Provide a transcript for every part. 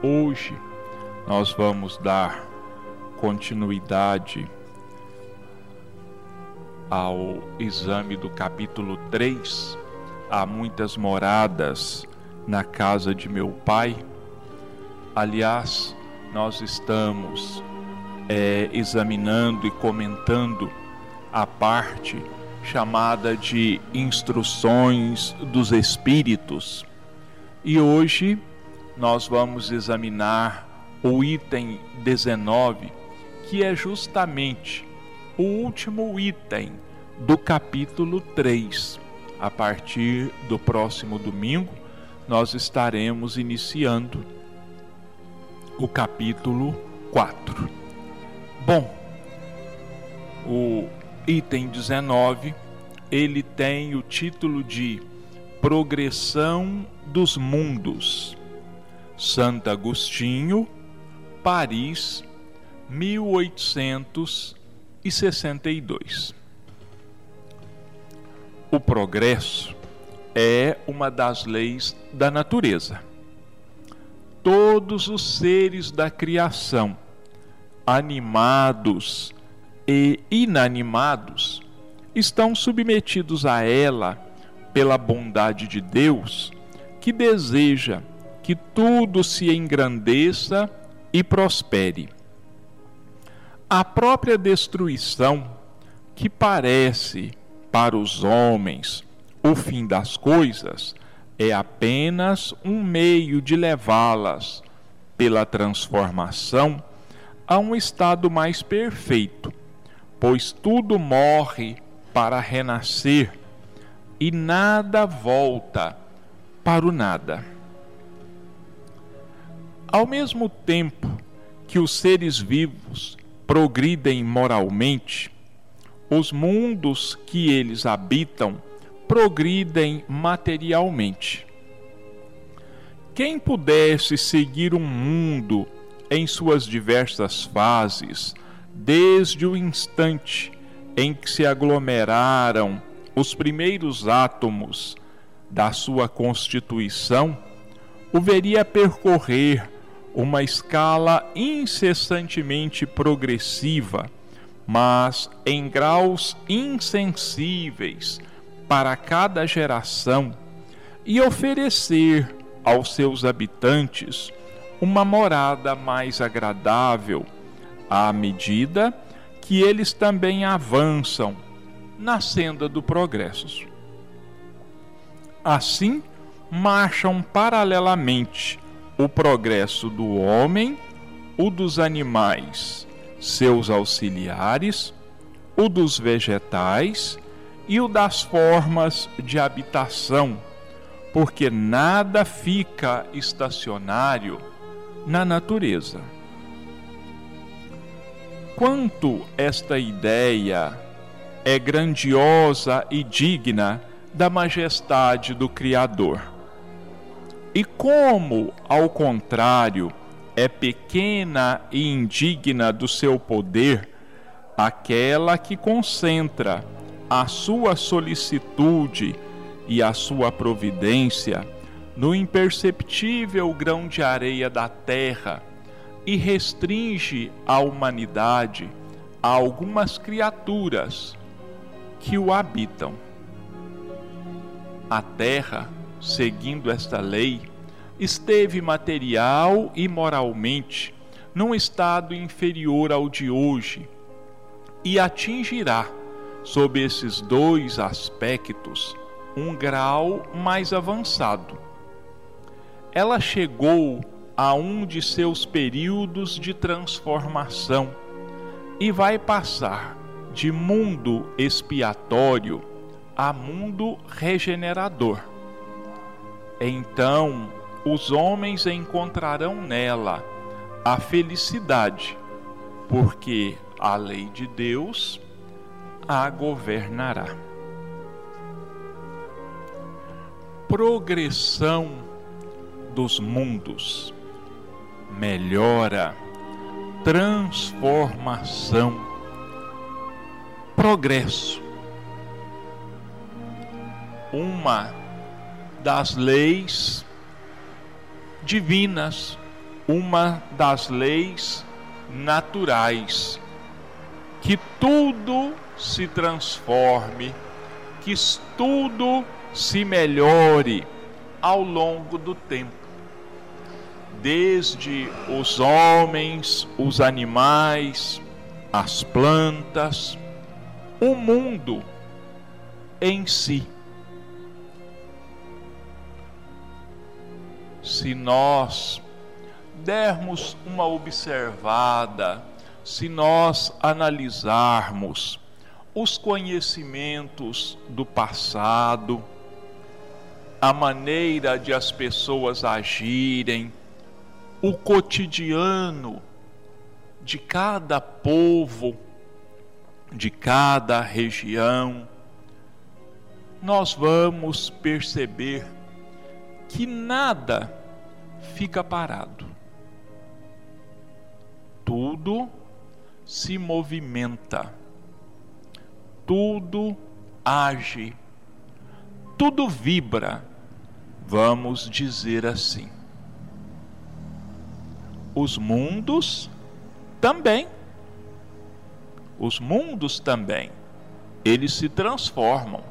Hoje nós vamos dar continuidade ao exame do capítulo 3. Há muitas moradas na casa de meu pai. Aliás, nós estamos é, examinando e comentando a parte chamada de Instruções dos Espíritos. E hoje nós vamos examinar o item 19, que é justamente o último item do capítulo 3. A partir do próximo domingo, nós estaremos iniciando o capítulo 4. Bom, o item 19, ele tem o título de Progressão dos Mundos. Santo Agostinho, Paris, 1862. O progresso é uma das leis da natureza. Todos os seres da criação, animados e inanimados, estão submetidos a ela pela bondade de Deus, que deseja que tudo se engrandeça e prospere. A própria destruição, que parece para os homens o fim das coisas, é apenas um meio de levá-las, pela transformação, a um estado mais perfeito, pois tudo morre para renascer e nada volta para o nada. Ao mesmo tempo que os seres vivos progridem moralmente, os mundos que eles habitam progridem materialmente. Quem pudesse seguir um mundo em suas diversas fases, desde o instante em que se aglomeraram os primeiros átomos da sua constituição, o veria percorrer uma escala incessantemente progressiva, mas em graus insensíveis para cada geração, e oferecer aos seus habitantes uma morada mais agradável, à medida que eles também avançam na senda do progresso. Assim, marcham paralelamente o progresso do homem, o dos animais, seus auxiliares, o dos vegetais e o das formas de habitação, porque nada fica estacionário na natureza. Quanto esta ideia é grandiosa e digna da majestade do Criador e como, ao contrário, é pequena e indigna do seu poder aquela que concentra a sua solicitude e a sua providência no imperceptível grão de areia da terra e restringe a humanidade a algumas criaturas que o habitam. A terra seguindo esta lei, esteve material e moralmente num estado inferior ao de hoje e atingirá, sob esses dois aspectos, um grau mais avançado. Ela chegou a um de seus períodos de transformação e vai passar de mundo expiatório a mundo regenerador então os homens encontrarão nela a felicidade, porque a lei de Deus a governará. Progressão dos mundos, melhora, transformação, progresso. Uma das leis divinas uma das leis naturais, que tudo se transforme, que tudo se melhore ao longo do tempo. Desde os homens, os animais, as plantas, o mundo em si. Se nós dermos uma observada, se nós analisarmos os conhecimentos do passado, a maneira de as pessoas agirem, o cotidiano de cada povo, de cada região, nós vamos perceber que nada fica parado. Tudo se movimenta, tudo age, tudo vibra, vamos dizer assim. Os mundos também. Os mundos também. Eles se transformam.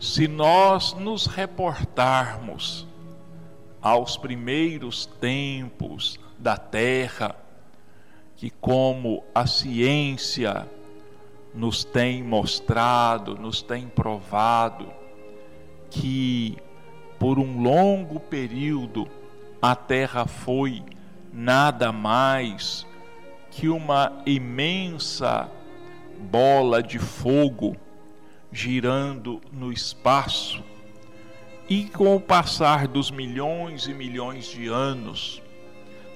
Se nós nos reportarmos aos primeiros tempos da Terra, que, como a ciência nos tem mostrado, nos tem provado, que por um longo período a Terra foi nada mais que uma imensa bola de fogo girando no espaço. E com o passar dos milhões e milhões de anos,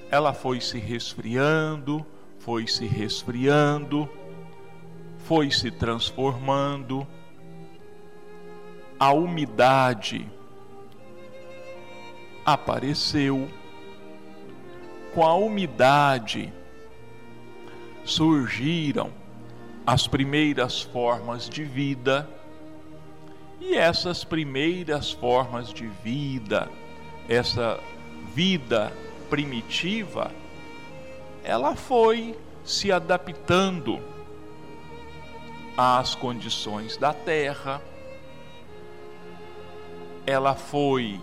ela foi se resfriando, foi se resfriando, foi se transformando. A umidade apareceu com a umidade surgiram as primeiras formas de vida, e essas primeiras formas de vida, essa vida primitiva, ela foi se adaptando às condições da terra, ela foi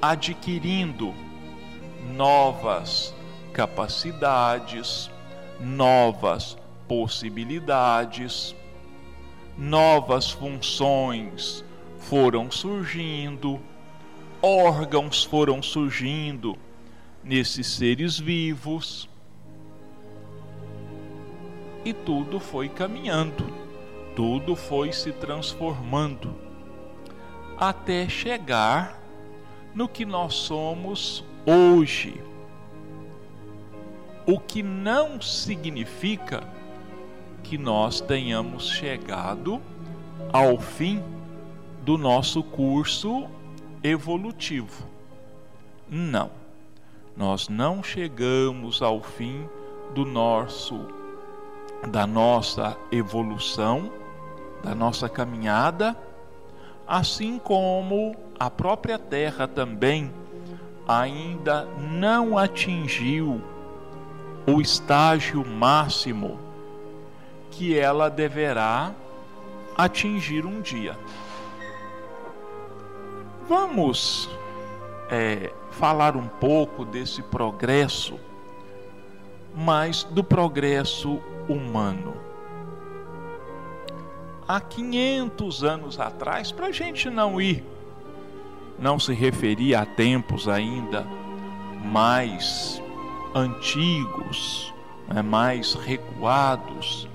adquirindo novas capacidades, novas possibilidades, novas funções foram surgindo, órgãos foram surgindo nesses seres vivos. E tudo foi caminhando, tudo foi se transformando, até chegar no que nós somos hoje. O que não significa que nós tenhamos chegado ao fim do nosso curso evolutivo. Não, nós não chegamos ao fim do nosso da nossa evolução, da nossa caminhada, assim como a própria Terra também ainda não atingiu o estágio máximo que ela deverá atingir um dia. Vamos é, falar um pouco desse progresso, mas do progresso humano. Há 500 anos atrás, para a gente não ir, não se referir a tempos ainda mais antigos, né, mais recuados.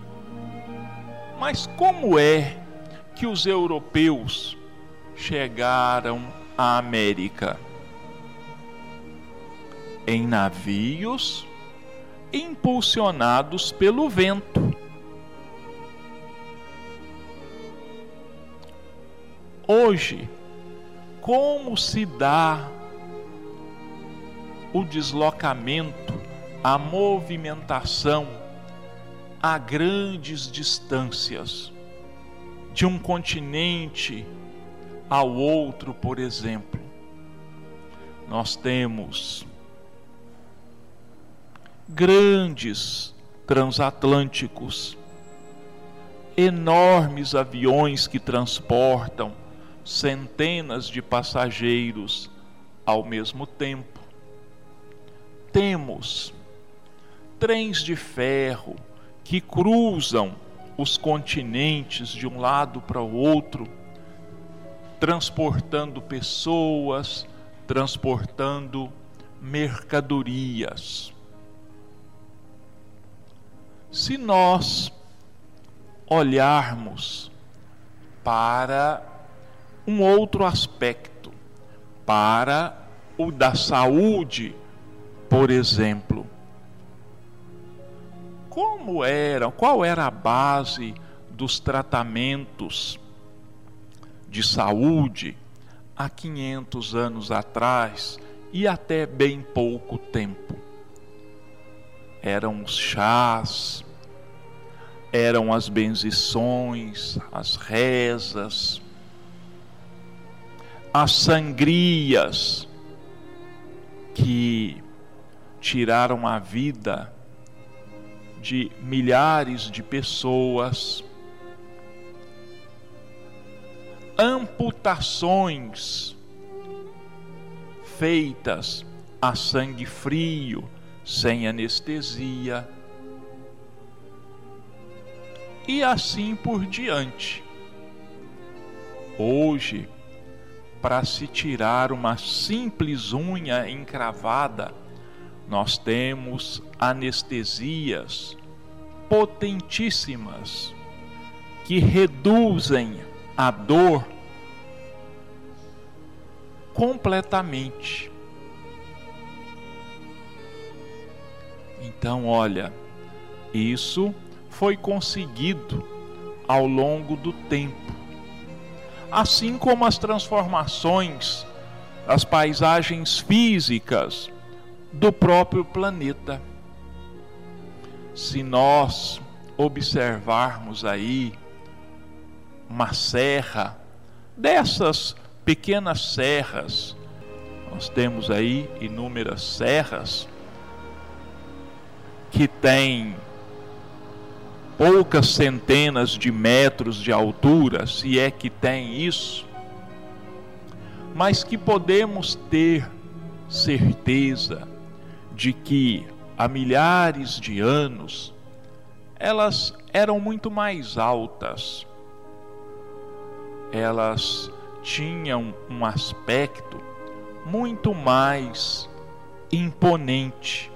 Mas como é que os europeus chegaram à América? Em navios impulsionados pelo vento. Hoje, como se dá o deslocamento, a movimentação a grandes distâncias, de um continente ao outro, por exemplo. nós temos grandes transatlânticos, enormes aviões que transportam centenas de passageiros ao mesmo tempo. Temos trens de ferro que cruzam os continentes de um lado para o outro, transportando pessoas, transportando mercadorias. Se nós olharmos para um outro aspecto, para o da saúde, por exemplo, como era, qual era a base dos tratamentos de saúde há 500 anos atrás e até bem pouco tempo. Eram os chás, eram as benzições, as rezas, as sangrias que tiraram a vida de milhares de pessoas, amputações feitas a sangue frio, sem anestesia, e assim por diante. Hoje, para se tirar uma simples unha encravada, nós temos anestesias potentíssimas que reduzem a dor completamente. Então, olha, isso foi conseguido ao longo do tempo. Assim como as transformações, as paisagens físicas do próprio planeta. Se nós observarmos aí uma serra, dessas pequenas serras, nós temos aí inúmeras serras que têm poucas centenas de metros de altura, se é que tem isso, mas que podemos ter certeza de que há milhares de anos elas eram muito mais altas, elas tinham um aspecto muito mais imponente.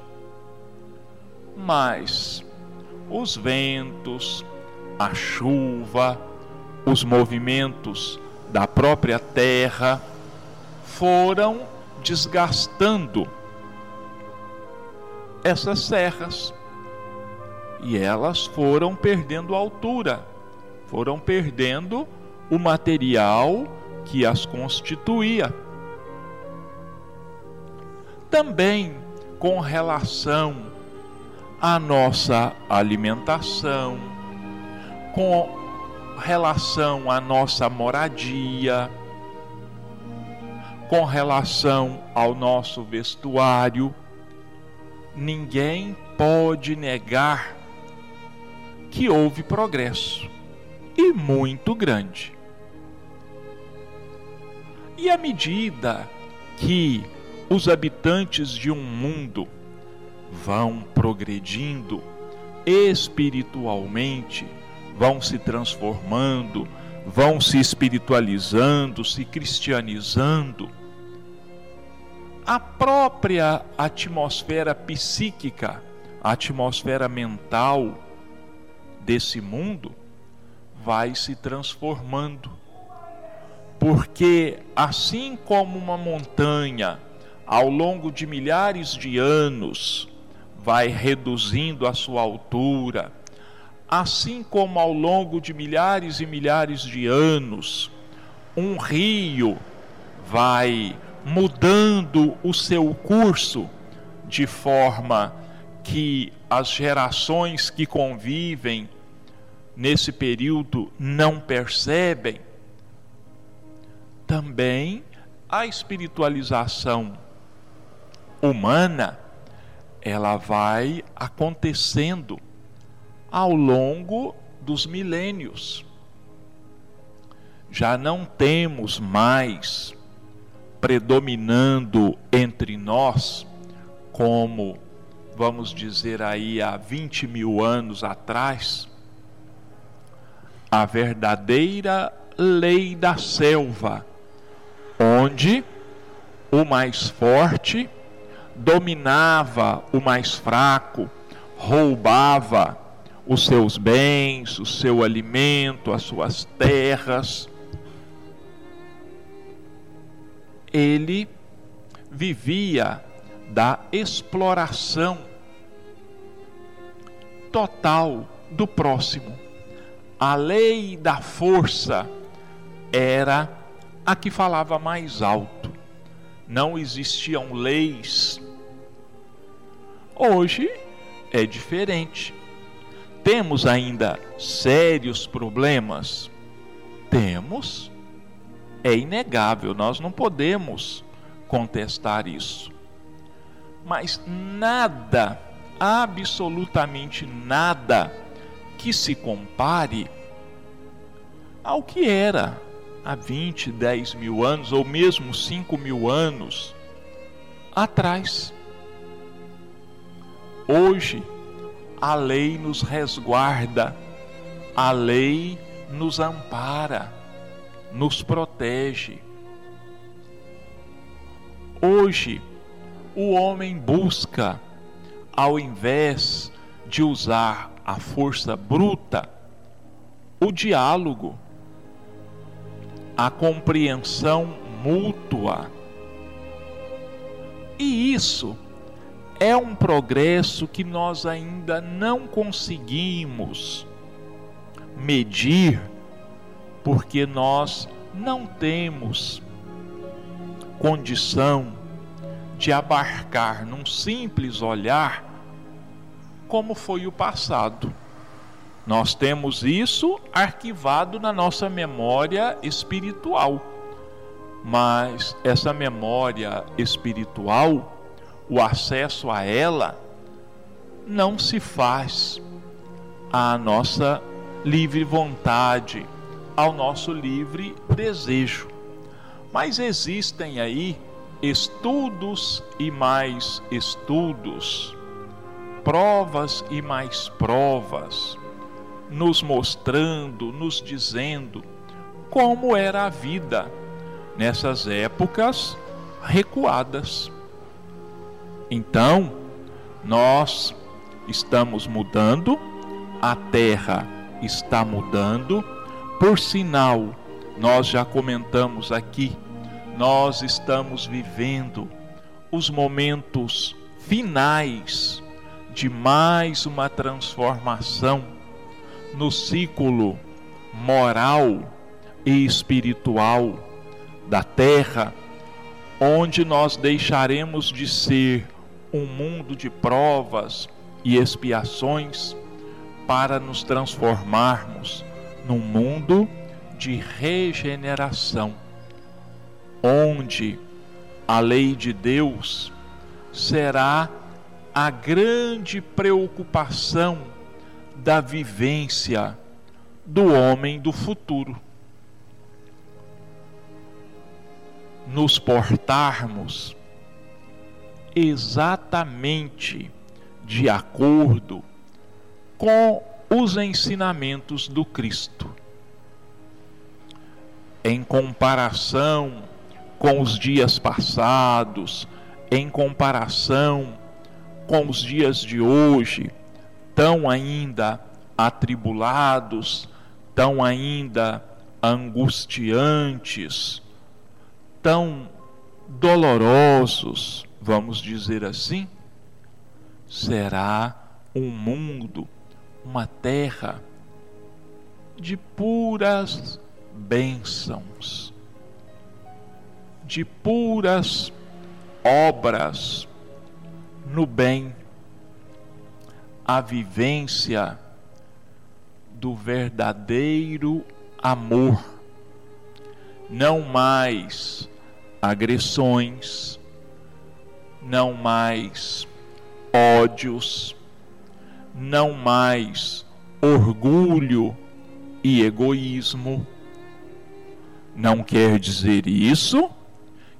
Mas os ventos, a chuva, os movimentos da própria terra foram desgastando essas serras. E elas foram perdendo altura, foram perdendo o material que as constituía. Também com relação à nossa alimentação, com relação à nossa moradia, com relação ao nosso vestuário, ninguém pode negar que houve progresso e muito grande. E à medida que os habitantes de um mundo vão progredindo espiritualmente, vão se transformando, vão se espiritualizando, se cristianizando, a própria atmosfera psíquica, a atmosfera mental desse mundo vai se transformando. Porque assim como uma montanha, ao longo de milhares de anos, vai reduzindo a sua altura, assim como ao longo de milhares e milhares de anos, um rio vai mudando o seu curso de forma que as gerações que convivem nesse período não percebem, também a espiritualização humana, ela vai acontecendo ao longo dos milênios. Já não temos mais predominando entre nós, como vamos dizer aí há 20 mil anos atrás, a verdadeira lei da selva, onde o mais forte dominava o mais fraco, roubava os seus bens, o seu alimento, as suas terras. Ele vivia da exploração total do próximo. A lei da força era a que falava mais alto. Não existiam leis Hoje é diferente. Temos ainda sérios problemas? Temos. É inegável, nós não podemos contestar isso. Mas nada, absolutamente nada, que se compare ao que era há 20, 10 mil anos, ou mesmo 5 mil anos atrás. Hoje, a lei nos resguarda, a lei nos ampara, nos protege. Hoje, o homem busca, ao invés de usar a força bruta, o diálogo, a compreensão mútua. E isso é um progresso que nós ainda não conseguimos medir, porque nós não temos condição de abarcar num simples olhar como foi o passado. Nós temos isso arquivado na nossa memória espiritual. Mas essa memória espiritual o acesso a ela não se faz à nossa livre vontade, ao nosso livre desejo. Mas existem aí estudos e mais estudos, provas e mais provas, nos mostrando, nos dizendo como era a vida nessas épocas recuadas. Então, nós estamos mudando, a terra está mudando, por sinal, nós já comentamos aqui, nós estamos vivendo os momentos finais de mais uma transformação no ciclo moral e espiritual da terra, onde nós deixaremos de ser um mundo de provas e expiações para nos transformarmos num mundo de regeneração, onde a lei de Deus será a grande preocupação da vivência do homem do futuro. Nos portarmos exatamente de acordo com os ensinamentos do Cristo. Em comparação com os dias passados, em comparação com os dias de hoje, tão ainda atribulados, tão ainda angustiantes, tão dolorosos, vamos dizer assim, será um mundo, uma terra de puras bênçãos, de puras obras no bem, a vivência do verdadeiro amor, não mais agressões, não mais ódios, não mais orgulho e egoísmo. Não quer dizer isso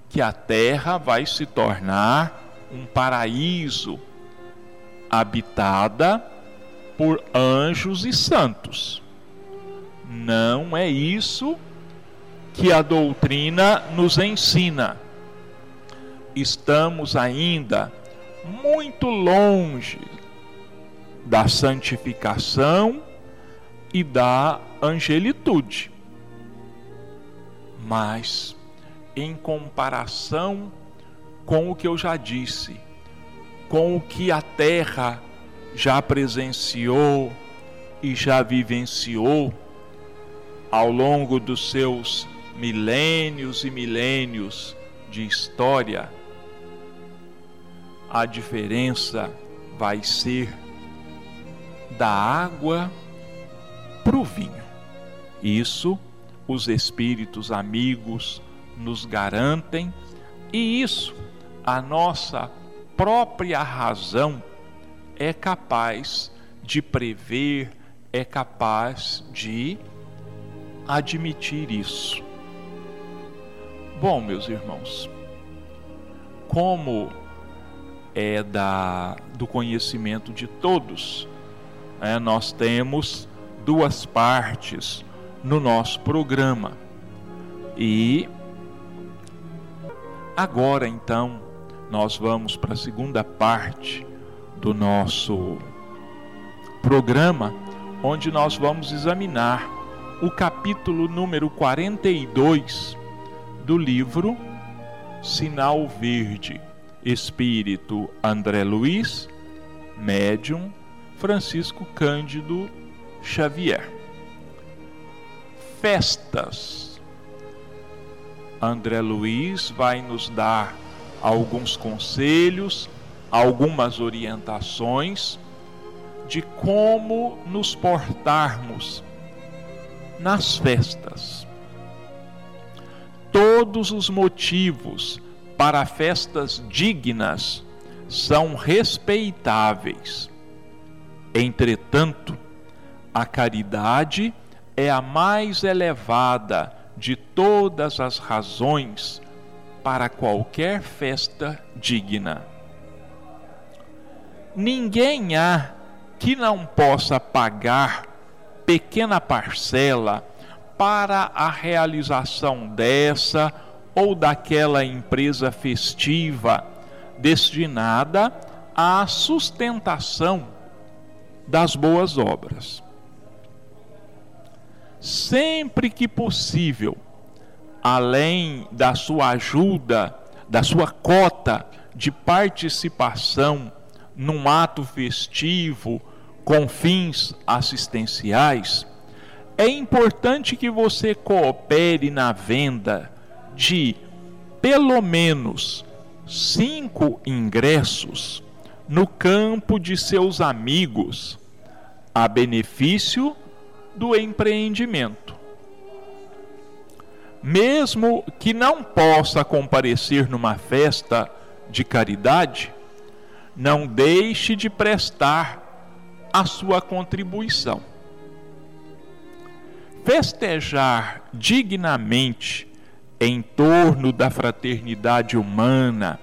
que a terra vai se tornar um paraíso habitada por anjos e santos. Não é isso que a doutrina nos ensina. Estamos ainda muito longe da santificação e da angelitude. Mas, em comparação com o que eu já disse, com o que a terra já presenciou e já vivenciou ao longo dos seus milênios e milênios de história, a diferença vai ser da água para o vinho. Isso os espíritos amigos nos garantem, e isso a nossa própria razão é capaz de prever, é capaz de admitir isso. Bom, meus irmãos, como é da, do conhecimento de todos, é, nós temos duas partes no nosso programa. E agora então nós vamos para a segunda parte do nosso programa, onde nós vamos examinar o capítulo número 42 do livro Sinal Verde, Espírito André Luiz, Médium Francisco Cândido Xavier. Festas. André Luiz vai nos dar alguns conselhos, algumas orientações de como nos portarmos nas festas. Todos os motivos para festas dignas são respeitáveis. Entretanto, a caridade é a mais elevada de todas as razões para qualquer festa digna. Ninguém há que não possa pagar pequena parcela para a realização dessa ou daquela empresa festiva destinada à sustentação das boas obras. Sempre que possível, além da sua ajuda, da sua cota de participação num ato festivo com fins assistenciais, é importante que você coopere na venda de pelo menos cinco ingressos no campo de seus amigos, a benefício do empreendimento. Mesmo que não possa comparecer numa festa de caridade, não deixe de prestar a sua contribuição. Festejar dignamente em torno da fraternidade humana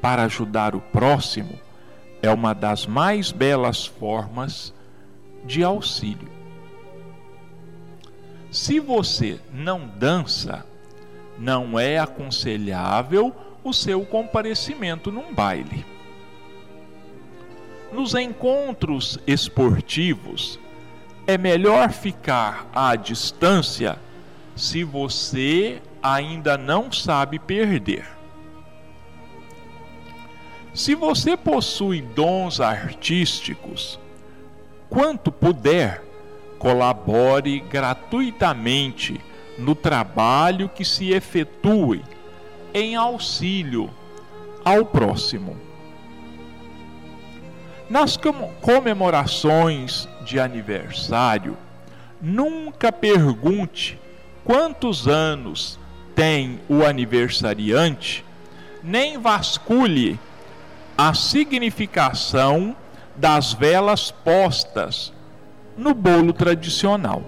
para ajudar o próximo é uma das mais belas formas de auxílio. Se você não dança, não é aconselhável o seu comparecimento num baile. Nos encontros esportivos, é melhor ficar à distância se você ainda não sabe perder. Se você possui dons artísticos, quanto puder, colabore gratuitamente no trabalho que se efetue em auxílio ao próximo. Nas comemorações de aniversário, nunca pergunte quantos anos tem o aniversariante nem vasculhe a significação das velas postas no bolo tradicional.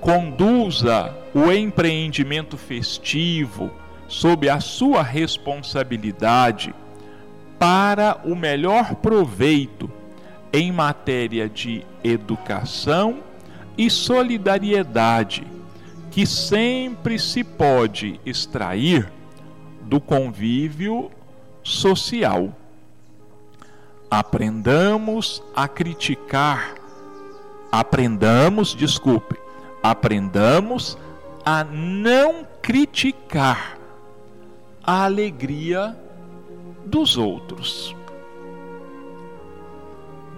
Conduza o empreendimento festivo sob a sua responsabilidade para o melhor proveito em matéria de educação e solidariedade que sempre se pode extrair do convívio social. Aprendamos a criticar, aprendamos, desculpe, aprendamos a não criticar a alegria dos outros.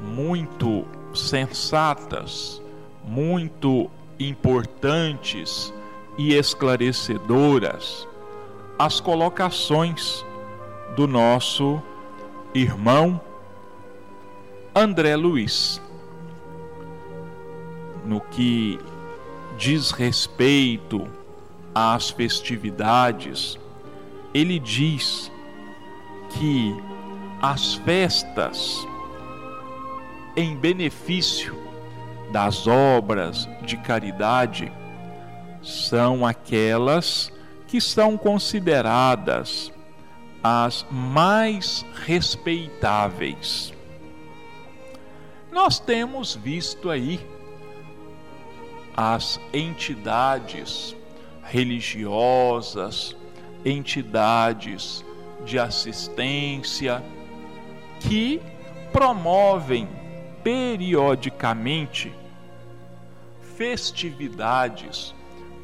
Muito sensatas, muito importantes e esclarecedoras as colocações do nosso irmão André Luiz. No que diz respeito às festividades, ele diz que as festas em benefício das obras de caridade são aquelas que são consideradas as mais respeitáveis. Nós temos visto aí as entidades religiosas, entidades de assistência que promovem periodicamente festividades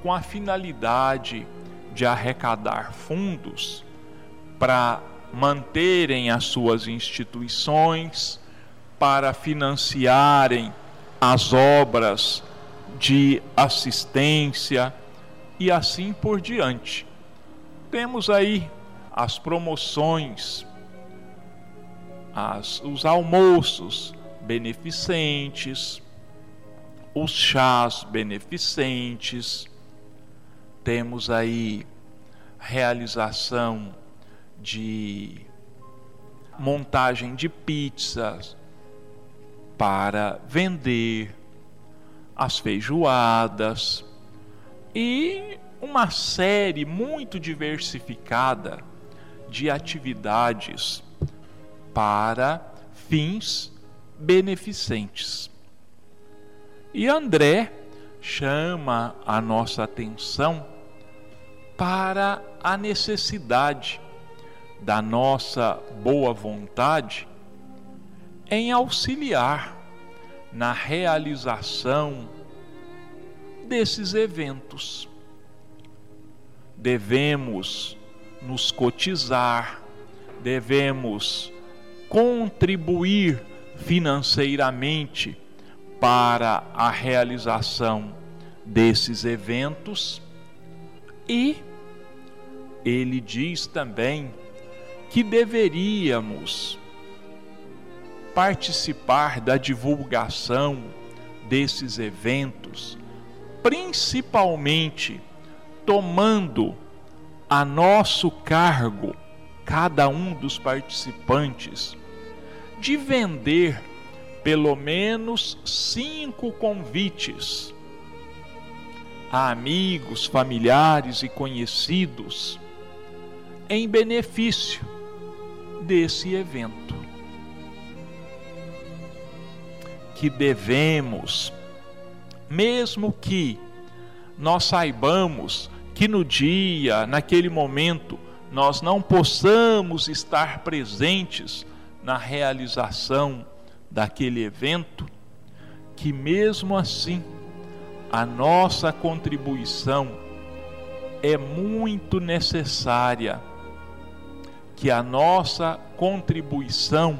com a finalidade de arrecadar fundos para manterem as suas instituições, para financiarem as obras de assistência e assim por diante. Temos aí as promoções, as, os almoços beneficentes, os chás beneficentes, temos aí realização de montagem de pizzas para vender, as feijoadas e uma série muito diversificada de atividades para fins beneficentes. E André chama a nossa atenção para a necessidade da nossa boa vontade em auxiliar na realização desses eventos. Devemos nos cotizar, devemos contribuir financeiramente para a realização desses eventos e ele diz também que deveríamos participar da divulgação desses eventos, principalmente tomando a nosso cargo, cada um dos participantes, de vender pelo menos cinco convites a amigos, familiares e conhecidos em benefício desse evento. Que devemos, mesmo que nós saibamos que no dia, naquele momento, nós não possamos estar presentes na realização daquele evento, que mesmo assim a nossa contribuição é muito necessária, que a nossa contribuição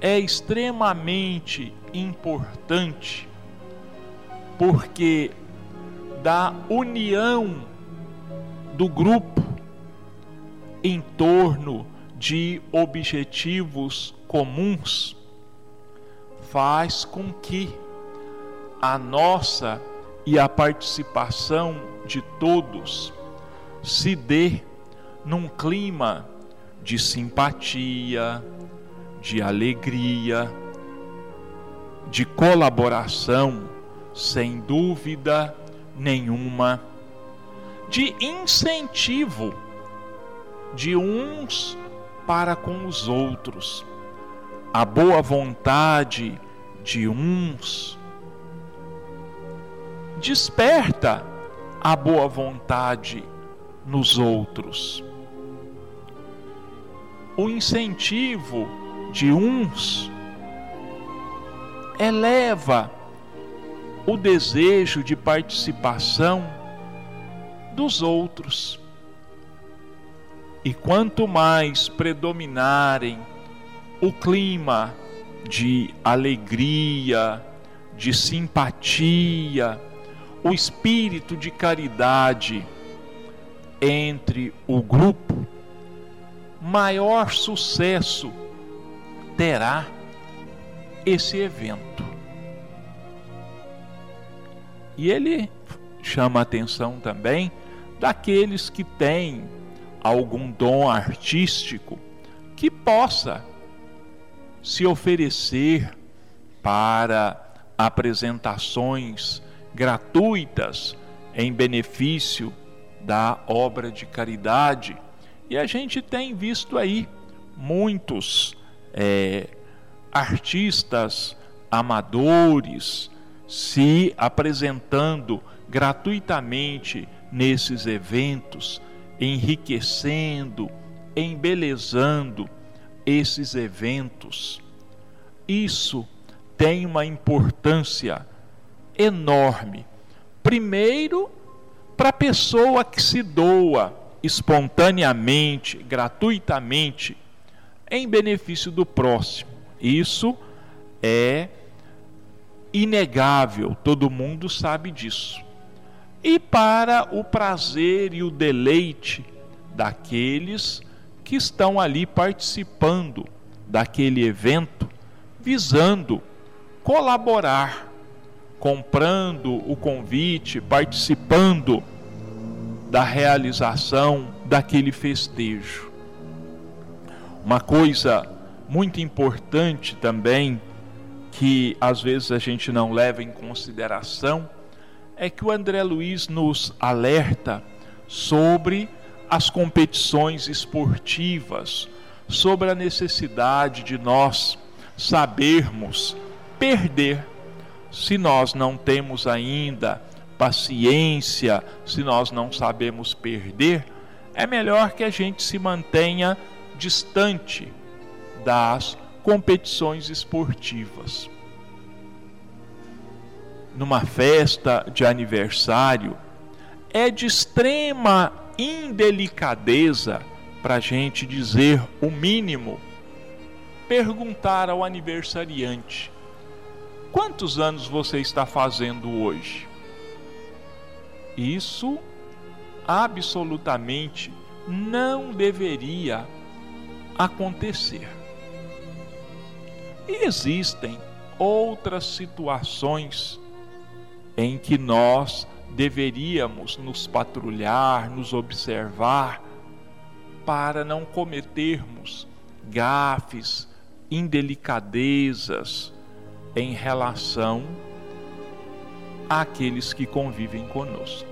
é extremamente importante, porque da união do grupo em torno de objetivos comuns faz com que a nossa e a participação de todos se dê num clima de simpatia, de alegria, de colaboração, sem dúvida nenhuma, de incentivo de uns para com os outros, a boa vontade de uns desperta a boa vontade nos outros. O incentivo de uns eleva o desejo de participação dos outros. E quanto mais predominarem o clima de alegria, de simpatia, o espírito de caridade entre o grupo, maior sucesso terá esse evento. E ele chama a atenção também daqueles que têm algum dom artístico que possa se oferecer para apresentações gratuitas em benefício da obra de caridade. E a gente tem visto aí muitos é, artistas amadores se apresentando gratuitamente nesses eventos, enriquecendo, embelezando esses eventos. Isso tem uma importância enorme. Primeiro, para a pessoa que se doa espontaneamente, gratuitamente, em benefício do próximo. Isso é inegável, todo mundo sabe disso. E para o prazer e o deleite daqueles que estão ali participando daquele evento, visando colaborar, comprando o convite, participando da realização daquele festejo. Uma coisa muito importante também, que às vezes a gente não leva em consideração, é que o André Luiz nos alerta sobre as competições esportivas, sobre a necessidade de nós sabermos perder. Se nós não temos ainda paciência, se nós não sabemos perder, é melhor que a gente se mantenha distante das competições esportivas. Numa festa de aniversário, é de extrema indelicadeza, para a gente dizer o mínimo, perguntar ao aniversariante: quantos anos você está fazendo hoje? Isso absolutamente não deveria acontecer. E existem outras situações em que nós deveríamos nos patrulhar, nos observar, para não cometermos gafes, indelicadezas em relação àqueles que convivem conosco.